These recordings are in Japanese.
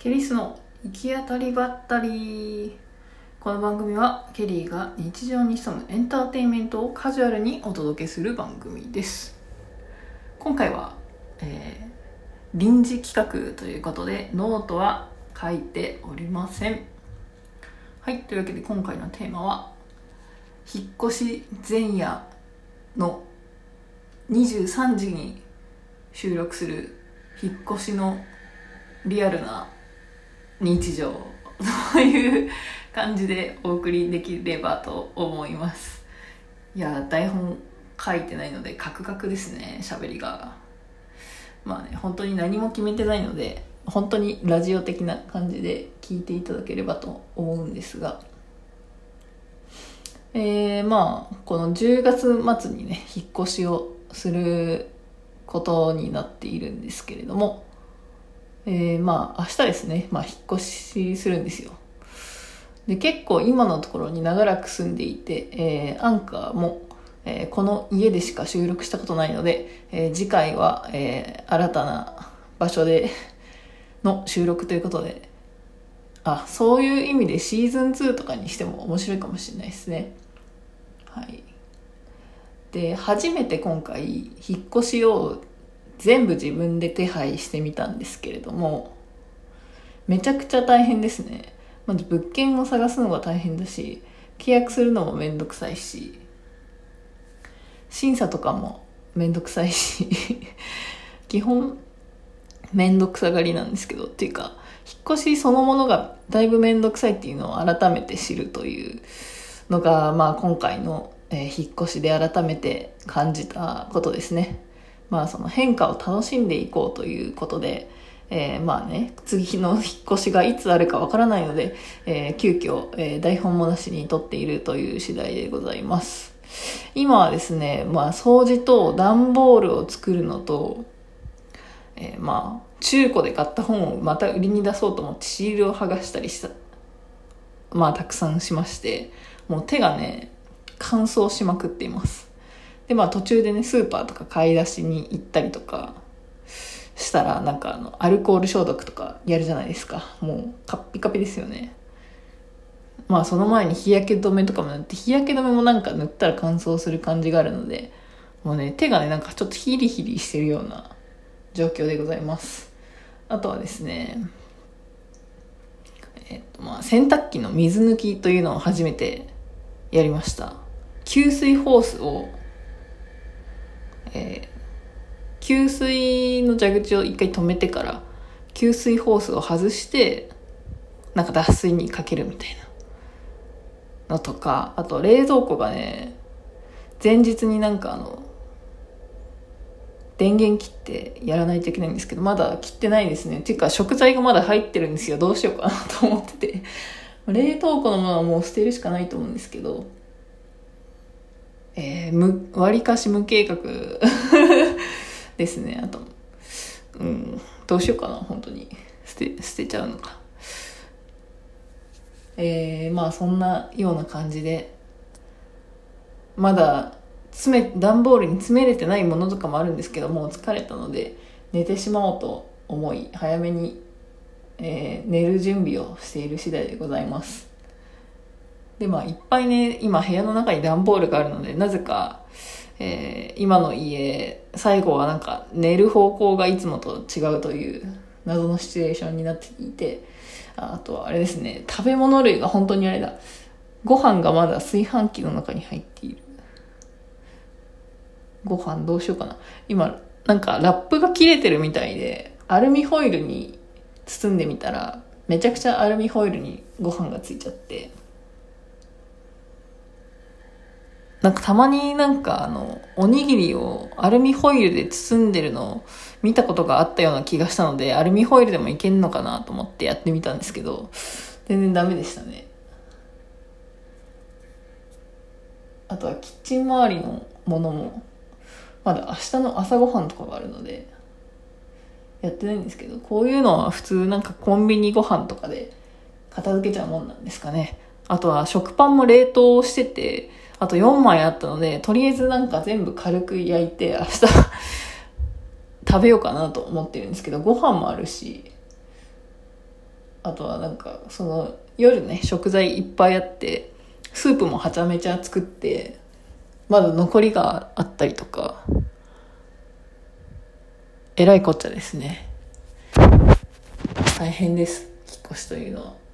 ケリーの行き当たりばったり。この番組はケリーが日常に潜むエンターテインメントをカジュアルにお届けする番組です。今回は、えー臨時企画ということでノートは書いておりません。はいというわけで今回のテーマは引っ越し前夜の23時に収録する引っ越しのリアルな日常という感じでお送りできればと思います。いや台本書いてないのでカクカクですね喋りが。まあね本当に何も決めてないので本当にラジオ的な感じで聞いていただければと思うんですが。えー、まあこの10月末にね引っ越しをすることになっているんですけれどもえー、まあ明日ですね、まあ、引っ越しするんですよ。で結構今のところに長らく住んでいて、えー、アンカーも、えー、この家でしか収録したことないので、えー、次回は、えー、新たな場所での収録ということであそういう意味でシーズン2とかにしても面白いかもしれないですね。はい。で初めて今回引っ越しを全部自分で手配してみたんですけれどもめちゃくちゃ大変ですねまず物件を探すのが大変だし契約するのもめんどくさいし審査とかもめんどくさいし基本めんどくさがりなんですけどっていうか引っ越しそのものがだいぶめんどくさいっていうのを改めて知るというのが、まあ、今回の、え、引っ越しで改めて感じたことですね。まあその変化を楽しんでいこうということで、えー、まあね、次の引っ越しがいつあるかわからないので、えー、急遽、えー、台本もなしに撮っているという次第でございます。今はですね、まあ掃除と段ボールを作るのと、えー、まあ中古で買った本をまた売りに出そうと思ってシールを剥がしたりした、まあたくさんしまして、もう手がね、乾燥しまくっています。で、まあ途中でね、スーパーとか買い出しに行ったりとかしたら、なんかあの、アルコール消毒とかやるじゃないですか。もう、カッピカピですよね。まあその前に日焼け止めとかも塗って、日焼け止めもなんか塗ったら乾燥する感じがあるので、もうね、手がね、なんかちょっとヒリヒリしてるような状況でございます。あとはですね、えっとまあ洗濯機の水抜きというのを初めてやりました。給水ホースをえー、給水の蛇口を一回止めてから給水ホースを外してなんか脱水にかけるみたいなのとかあと冷蔵庫がね前日になんかあの電源切ってやらないといけないんですけどまだ切ってないですね。っていうか食材がまだ入ってるんですよ。どうしようかなと思ってて。冷凍庫のものはもう捨てるしかないと思うんですけど。えー、む、割かし無計画 ですね。あと、うん、どうしようかな、本当に。捨て、捨てちゃうのか。えー、まあそんなような感じで、まだ、詰め、段ボールに詰めれてないものとかもあるんですけど、もう疲れたので、寝てしまおうと思い、早めに、えー、寝る準備をしている次第でございます。で、まあ、いっぱいね、今部屋の中に段ボールがあるので、なぜか、えー、今の家、最後はなんか寝る方向がいつもと違うという謎のシチュエーションになっていて、あとはあれですね、食べ物類が本当にあれだ。ご飯がまだ炊飯器の中に入っている。ご飯どうしようかな。今、なんかラップが切れてるみたいで、アルミホイルに包んでみたら、めちゃくちゃアルミホイルにご飯がついちゃって、なんかたまになんかあの、おにぎりをアルミホイルで包んでるのを見たことがあったような気がしたので、アルミホイルでもいけんのかなと思ってやってみたんですけど、全然ダメでしたね。あとはキッチン周りのものも、まだ明日の朝ごはんとかがあるので、やってないんですけど、こういうのは普通なんかコンビニご飯とかで片付けちゃうもんなんですかね。あとは食パンも冷凍してて、あと4枚あったので、とりあえずなんか全部軽く焼いて、明日食べようかなと思ってるんですけど、ご飯もあるし、あとはなんか、その、夜ね、食材いっぱいあって、スープもはちゃめちゃ作って、まだ残りがあったりとか、えらいこっちゃですね。大変です。引っ越しというのは。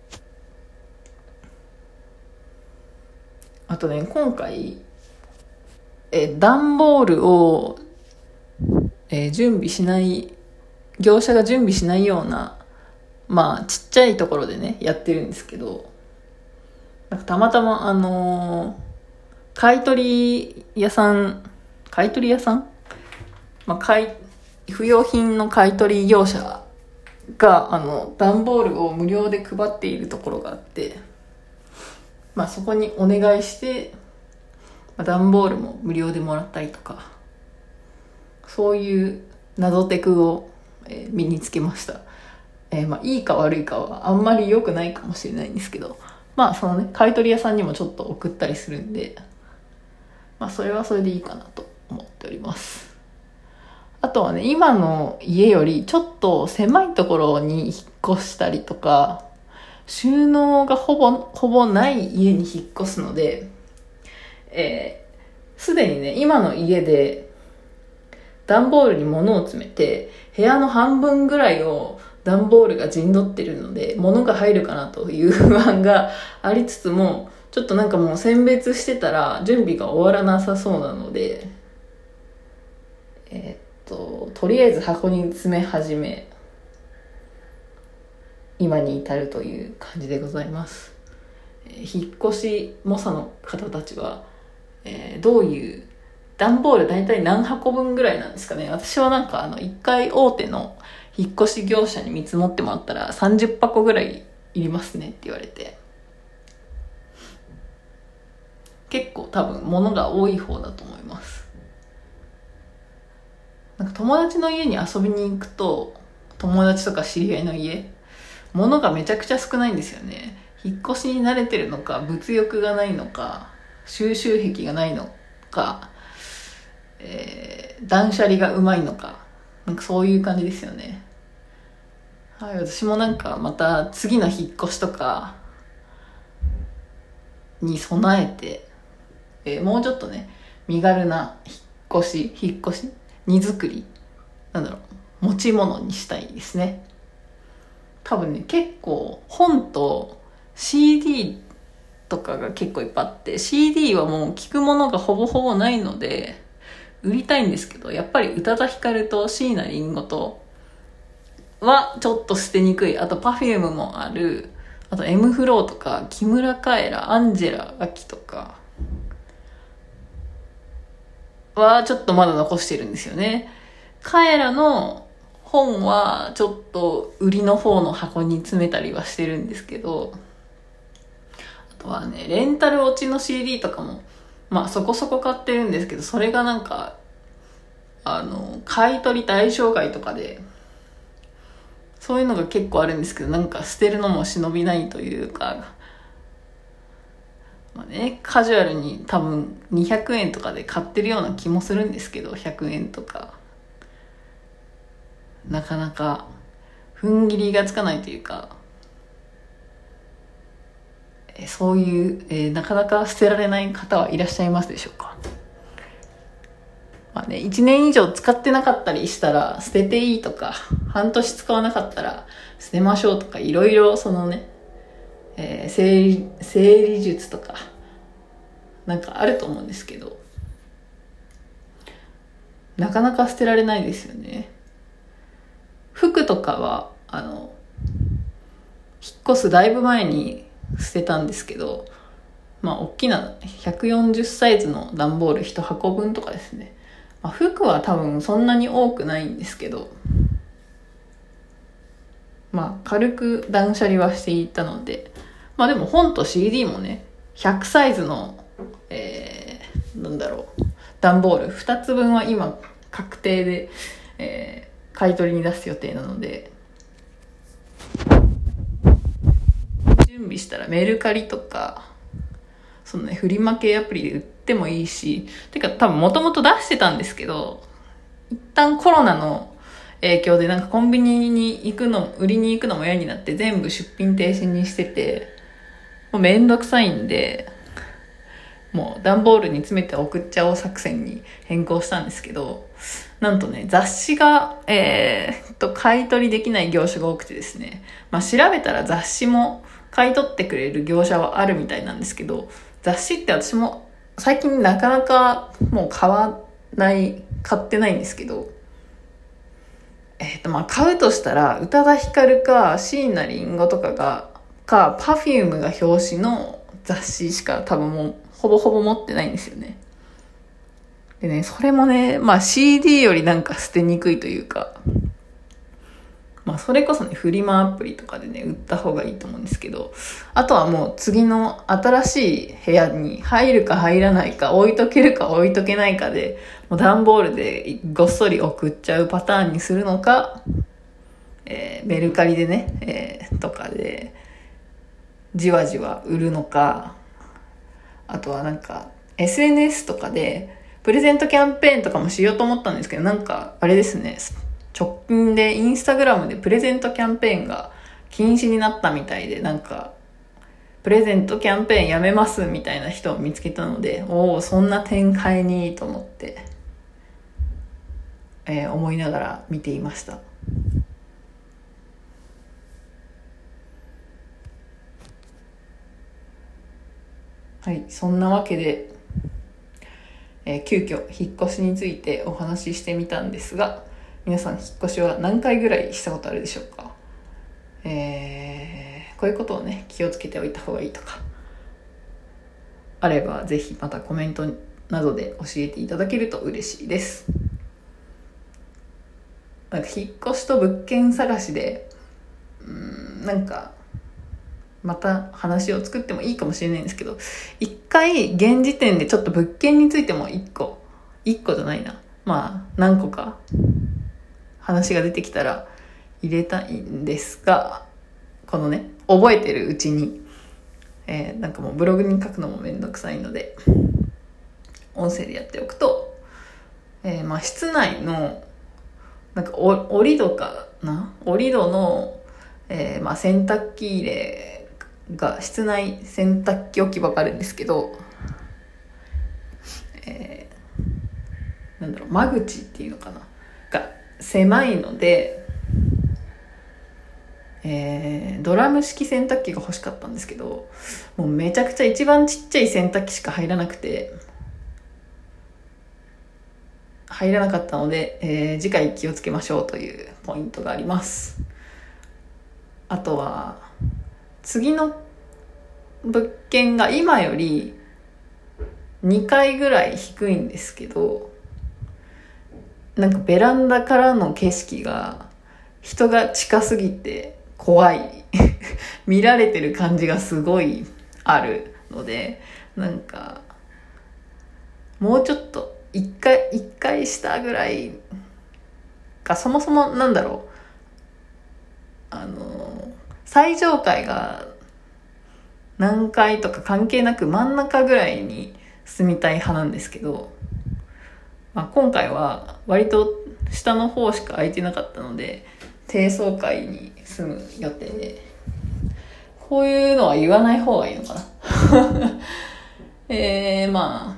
あとね、今回、え、段ボールを、え、準備しない、業者が準備しないような、まあ、ちっちゃいところでね、やってるんですけど、なんかたまたま、あのー、買い取り屋さん、買い取り屋さん？まあ、買い、不用品の買い取り業者が、あの、段ボールを無料で配っているところがあって、まあそこにお願いして、まあ、段ボールも無料でもらったりとか、そういう謎テクを、え、身につけました。えー、まあいいか悪いかはあんまり良くないかもしれないんですけど、まあそのね、買い取り屋さんにもちょっと送ったりするんで、まあそれはそれでいいかなと思っております。あとはね、今の家よりちょっと狭いところに引っ越したりとか、収納がほぼ、ほぼない家に引っ越すので、えー、すでにね、今の家で、段ボールに物を詰めて、部屋の半分ぐらいを段ボールが陣取ってるので、物が入るかなという不安がありつつも、ちょっとなんかもう選別してたら準備が終わらなさそうなので、えー、っと、とりあえず箱に詰め始め、今に至るという感じでございます。え、引っ越し猛者の方たちは、えー、どういう段ボール大体何箱分ぐらいなんですかね。私はなんかあの一回大手の引っ越し業者に見積もってもらったら30箱ぐらいいりますねって言われて。結構多分物が多い方だと思います。なんか友達の家に遊びに行くと友達とか知り合いの家物がめちゃくちゃ少ないんですよね。引っ越しに慣れてるのか、物欲がないのか、収集癖がないのか、えー、断捨離がうまいのか、なんかそういう感じですよね。はい、私もなんかまた次の引っ越しとかに備えて、えー、もうちょっとね、身軽な引っ越し、引っ越し荷造りなんだろう、持ち物にしたいですね。多分ね、結構本と CD とかが結構いっぱいあって、CD はもう聞くものがほぼほぼないので、売りたいんですけど、やっぱり宇多田ヒカルと椎名林檎とはちょっと捨てにくい。あと Perfume もある。あと M フローとか、木村カエラ、アンジェラ・アキとかはちょっとまだ残してるんですよね。カエラの本はちょっと売りの方の箱に詰めたりはしてるんですけど、あとはね、レンタル落ちの CD とかも、まあそこそこ買ってるんですけど、それがなんか、あの、買い取り対象外とかで、そういうのが結構あるんですけど、なんか捨てるのも忍びないというか、まあね、カジュアルに多分200円とかで買ってるような気もするんですけど、100円とか。なかなか踏ん切りがつかないというか、そういう、えー、なかなか捨てられない方はいらっしゃいますでしょうか？まあね、1年以上使ってなかったりしたら捨てていいとか、半年使わなかったら捨てましょうとか、いろいろそのね、えー、整理、整理術とか、なんかあると思うんですけど、なかなか捨てられないですよね。服とかは、あの、引っ越すだいぶ前に捨てたんですけど、まあ、大きな140サイズの段ボール1箱分とかですね。まあ、服は多分そんなに多くないんですけど、まあ、軽く断捨離はしていたので、まあでも本と CD もね、100サイズの、えー、なんだろう、段ボール2つ分は今確定で、えー買い取りに出す予定なので、準備したらメルカリとか、そのね、フリマ系アプリで売ってもいいし、てか多分もともと出してたんですけど、一旦コロナの影響でなんかコンビニに行くの、売りに行くのも嫌になって全部出品停止にしてて、もうめんどくさいんで、もう段ボールに詰めて送っちゃおう作戦に変更したんですけど、なんとね、雑誌が、えー、と、買い取りできない業種が多くてですね、まあ調べたら雑誌も買い取ってくれる業者はあるみたいなんですけど、雑誌って私も最近なかなかもう買わない、買ってないんですけど、えっ、ー、と、まあ、買うとしたら、宇多田ヒカルか、椎名林檎とかが、か、パフュームが表紙の雑誌しか多分もう、ほぼほぼ持ってないんですよね。でね、それもね、まあ CD よりなんか捨てにくいというか、まあそれこそね、フリマアプリとかでね、売った方がいいと思うんですけど、あとはもう次の新しい部屋に入るか入らないか、置いとけるか置いとけないかで、もう段ボールでごっそり送っちゃうパターンにするのか、えー、メルカリでね、えー、とかで、じわじわ売るのか、あとはなんか、SNS とかで、プレゼントキャンペーンとかもしようと思ったんですけど、なんか、あれですね、直近でインスタグラムでプレゼントキャンペーンが禁止になったみたいで、なんか、プレゼントキャンペーンやめますみたいな人を見つけたので、おお、そんな展開にと思って、えー、思いながら見ていました。はい、そんなわけで、えー、急遽引っ越しについてお話ししてみたんですが、皆さん引っ越しは何回ぐらいしたことあるでしょうか？えー、こういうことをね気をつけておいた方がいいとかあればぜひまたコメントなどで教えていただけると嬉しいです。なんか引っ越しと物件探しでうんなんかまた話を作ってもいいかもしれないんですけど一回現時点でちょっと物件についても一個一個じゃないな。まあ何個か話が出てきたら入れたいんですが、このね、覚えてるうちに、えー、なんかもうブログに書くのもめんどくさいので、音声でやっておくと、えー、まあ室内の、なんかお、折戸かな？折戸の、えー、まあ洗濯機入れが、室内洗濯機置き場があるんですけど、えー、なんだろう、間口っていうのかな？が狭いので、えー、ドラム式洗濯機が欲しかったんですけど、もうめちゃくちゃ一番ちっちゃい洗濯機しか入らなくて、入らなかったので、えー、次回気をつけましょうというポイントがあります。あとは、次の物件が今より2階ぐらい低いんですけど、なんかベランダからの景色が人が近すぎて怖い。見られてる感じがすごいあるのでなんかもうちょっと一回一回下ぐらいかそもそもなんだろう。あの最上階が何階とか関係なく真ん中ぐらいに住みたい派なんですけどまあ、今回は割と下の方しか空いてなかったので低層階に住む予定でこういうのは言わない方がいいのかな。えー、ま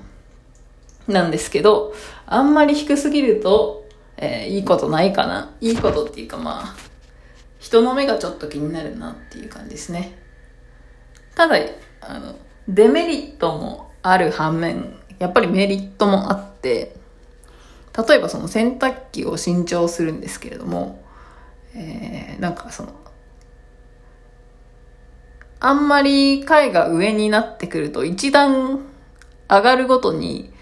あなんですけどあんまり低すぎると、えー、いいことないかな。いいことっていうかまあ人の目がちょっと気になるなっていう感じですね。ただあのデメリットもある反面やっぱりメリットもあって例えばその洗濯機を新調するんですけれども、えー、なんかその、あんまり階が上になってくると一段上がるごとに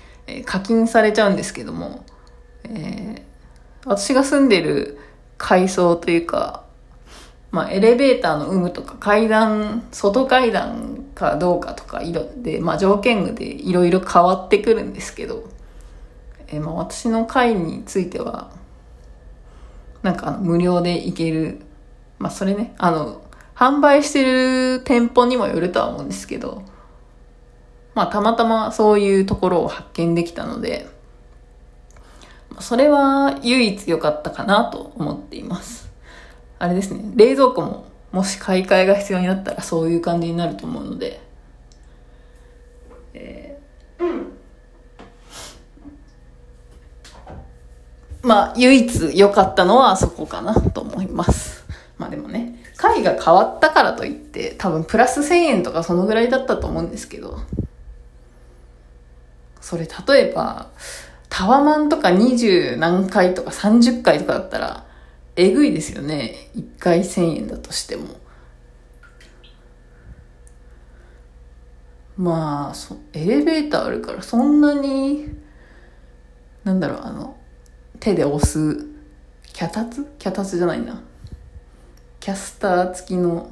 課金されちゃうんですけども、えー、私が住んでる階層というか、まあ、エレベーターの有無とか階段、外階段かどうかとか色で、まあ、条件具でいろいろ変わってくるんですけど、えー、まあ、私の会については、なんか無料で行ける。まあ、それね、あの、販売してる店舗にもよるとは思うんですけど、まあ、たまたまそういうところを発見できたので、それは唯一良かったかなと思って。あれですね、冷蔵庫ももし買い替えが必要になったらそういう感じになると思うので、えー、まあ、唯一良かったのはそこかなと思います。まあでもね、回が変わったからといって多分プラス1000円とかそのぐらいだったと思うんですけど、それ例えば、タワマンとか20何回とか30回とかだったら、えぐいですよね。1回1000円だとしても。まあ、そエレベーターあるからそんなに、なんだろう、あの、手で押す、脚立？脚立じゃないな。キャスター付きの、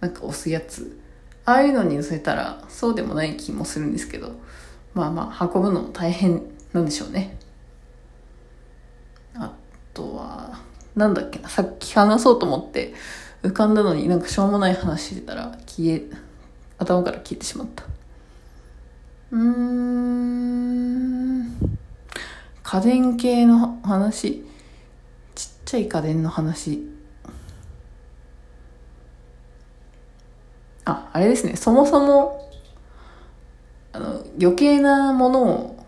なんか押すやつ。ああいうのに乗せたら、そうでもない気もするんですけど、まあまあ、運ぶのも大変なんでしょうね。とは、なんだっけな、さっき話そうと思って浮かんだのになんかしょうもない話してたら消え、頭から消えてしまった。うーん、家電系の話、ちっちゃい家電の話。あ、あれですね、そもそも、あの、余計なものを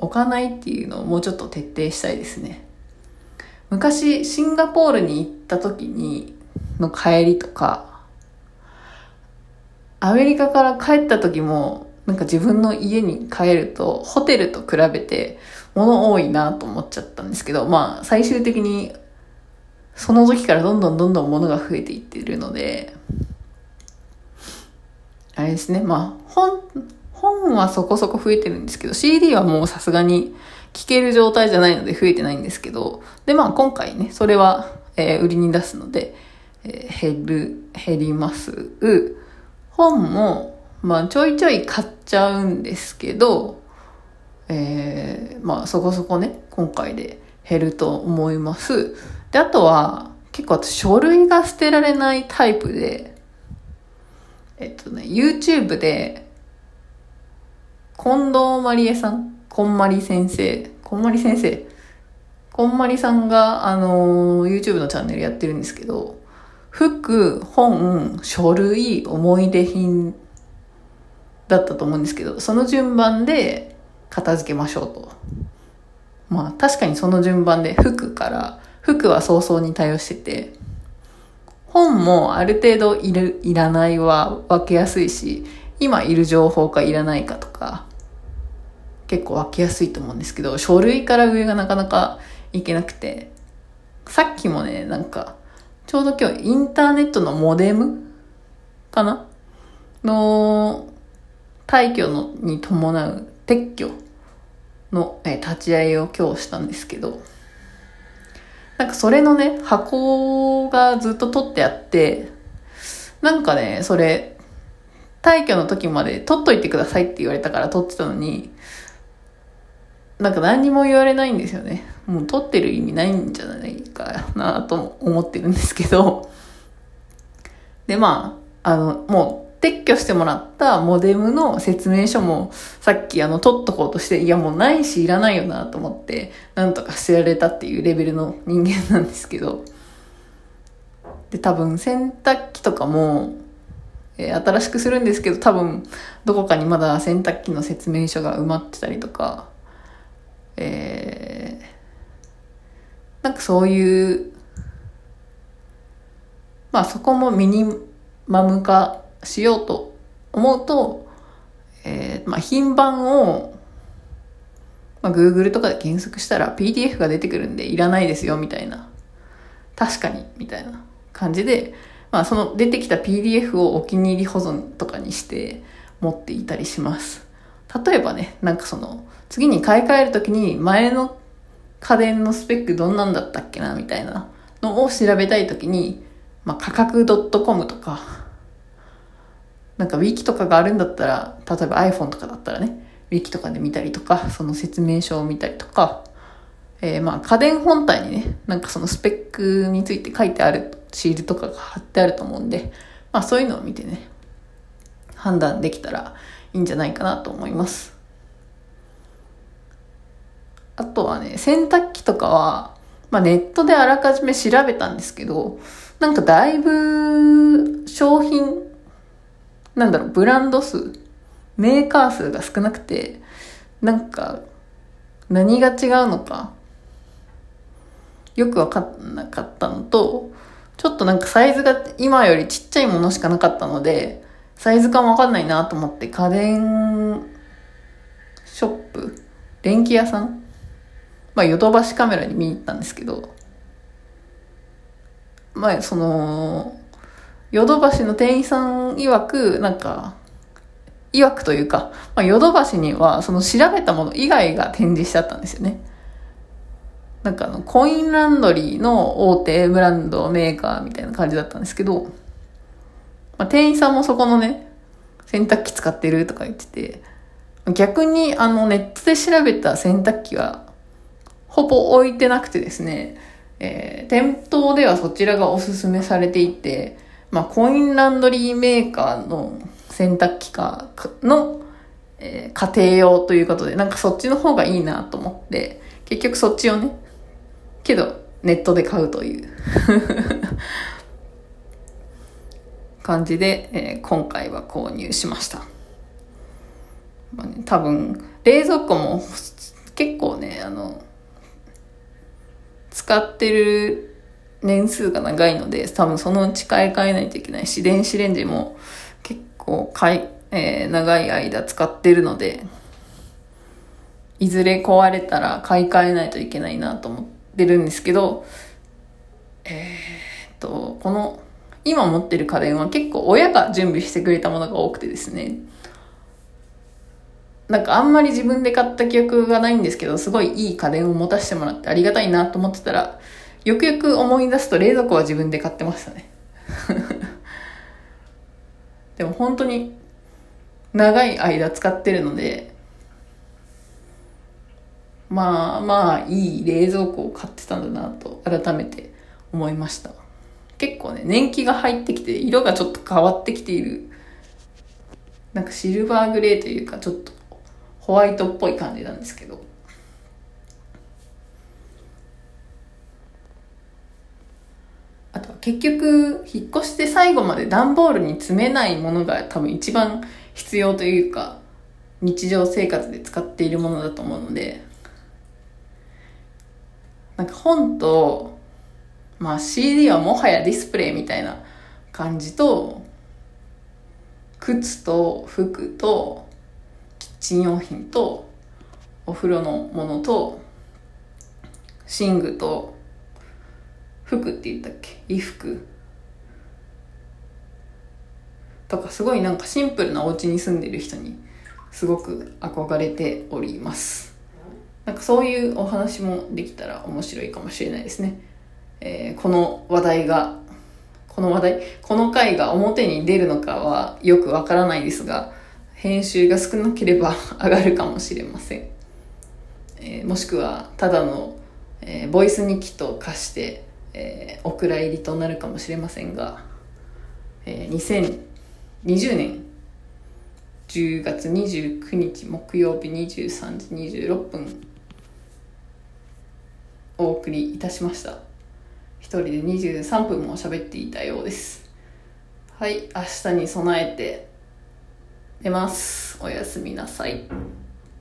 置かないっていうのをもうちょっと徹底したいですね。昔シンガポールに行った時にの帰りとか、アメリカから帰った時も、なんか自分の家に帰ると、ホテルと比べて物多いなと思っちゃったんですけど、まあ最終的にその時からどんどんどんどん物が増えていってるので、あれですね、まあ本、本はそこそこ増えてるんですけど、CD はもうさすがに聞ける状態じゃないので増えてないんですけど、で、まあ今回ね、それは、えー、売りに出すので、えー、減る、減ります。本も、まあちょいちょい買っちゃうんですけど、えー、まあそこそこね、今回で減ると思います。で、あとは、結構私書類が捨てられないタイプで、えっとね、YouTube で、近藤まりえさんこんまり先生、こんまり先生、こんまりさんが、あのー、YouTube のチャンネルやってるんですけど、服、本、書類、思い出品だったと思うんですけど、その順番で片付けましょうと。まあ確かにその順番で服から、服は早々に対応してて、本もある程度いる、いらないは分けやすいし、今いる情報かいらないかとか、結構分けやすいと思うんですけど、書類から上がなかなかいけなくて、さっきもね、なんか、ちょうど今日インターネットのモデムかな？の退去のに伴う撤去の、え立ち会いを今日したんですけど、なんかそれのね、箱がずっと取ってあって、なんかね、それ、退去の時まで取っといてくださいって言われたから取ってたのに、なんか何にも言われないんですよね。もう撮ってる意味ないんじゃないかなと思ってるんですけど。で、まあ、あの、もう撤去してもらったモデムの説明書もさっきあの撮っとこうとして、いやもうないしいらないよなと思って、なんとか捨てられたっていうレベルの人間なんですけど。で、多分洗濯機とかも、えー、新しくするんですけど、多分どこかにまだ洗濯機の説明書が埋まってたりとか、えー、なんかそういう、まあそこもミニマム化しようと思うと、えー、まあ品番を、まあ Google とかで検索したら PDF が出てくるんでいらないですよみたいな。確かに、みたいな感じで、まあその出てきた PDF をお気に入り保存とかにして持っていたりします。例えばね、なんかその、次に買い替えるときに前の家電のスペックどんなんだったっけなみたいなのを調べたいときに、まあ、価格 .com とか、なんか wiki とかがあるんだったら、例えば iPhone とかだったらね、wiki とかで見たりとか、その説明書を見たりとか、えー、まあ家電本体にね、なんかそのスペックについて書いてあるシールとかが貼ってあると思うんで、まあそういうのを見てね、判断できたらいいんじゃないかなと思います。あとはね、洗濯機とかは、まあネットであらかじめ調べたんですけど、なんかだいぶ商品、なんだろう、ブランド数、メーカー数が少なくて、なんか何が違うのか、よくわかんなかったのと、ちょっとなんかサイズが今よりちっちゃいものしかなかったので、サイズ感わかんないなと思って家電ショップ電気屋さんまあヨドバシカメラに見に行ったんですけど、まあその、ヨドバシの店員さん曰く、なんか、曰くというか、まあ、ヨドバシにはその調べたもの以外が展示してあったんですよね。なんかあの、コインランドリーの大手ブランドメーカーみたいな感じだったんですけど、まあ、店員さんもそこのね、洗濯機使ってるとか言ってて、逆にあのネットで調べた洗濯機はほぼ置いてなくてですね、えー、店頭ではそちらがおすすめされていて、まあ、コインランドリーメーカーの洗濯機かの、えー、家庭用ということで、なんかそっちの方がいいなと思って、結局そっちをね、けど、ネットで買うという 感じで、えー、今回は購入しました。まあね、多分、冷蔵庫も結構ね、あの、使ってる年数が長いので、多分そのうち買い替えないといけないし、電子レンジも結構買い、えー、長い間使ってるので、いずれ壊れたら買い替えないといけないなと思ってるんですけど、えー、っと、この、今持ってる家電は結構親が準備してくれたものが多くてですね、なんかあんまり自分で買った記憶がないんですけど、すごいいい家電を持たせてもらってありがたいなと思ってたら、よくよく思い出すと冷蔵庫は自分で買ってましたね。でも本当に長い間使ってるので、まあまあいい冷蔵庫を買ってたんだなと改めて思いました。結構ね、年季が入ってきて色がちょっと変わってきている。なんかシルバーグレーというかちょっとホワイトっぽい感じなんですけど。あとは結局、引っ越して最後まで段ボールに詰めないものが多分一番必要というか、日常生活で使っているものだと思うので、なんか本と、まあ CD はもはやディスプレイみたいな感じと、靴と服とキッチン用品とお風呂のものと寝具と服って言ったっけ？衣服。とかすごいなんかシンプルなお家に住んでる人にすごく憧れております。なんかそういうお話もできたら面白いかもしれないですね、えー、この話題がこの話題この回が表に出るのかはよくわからないですが編集が少なければ 上がるかもしれません、えー、もしくはただの、えー、ボイス日記と化してえー、お蔵入りとなるかもしれませんが、えー、2020年10月29日木曜日23時26分お送りいたしました。一人で23分も喋っていたようです。はい明日に備えて出ます。おやすみなさい。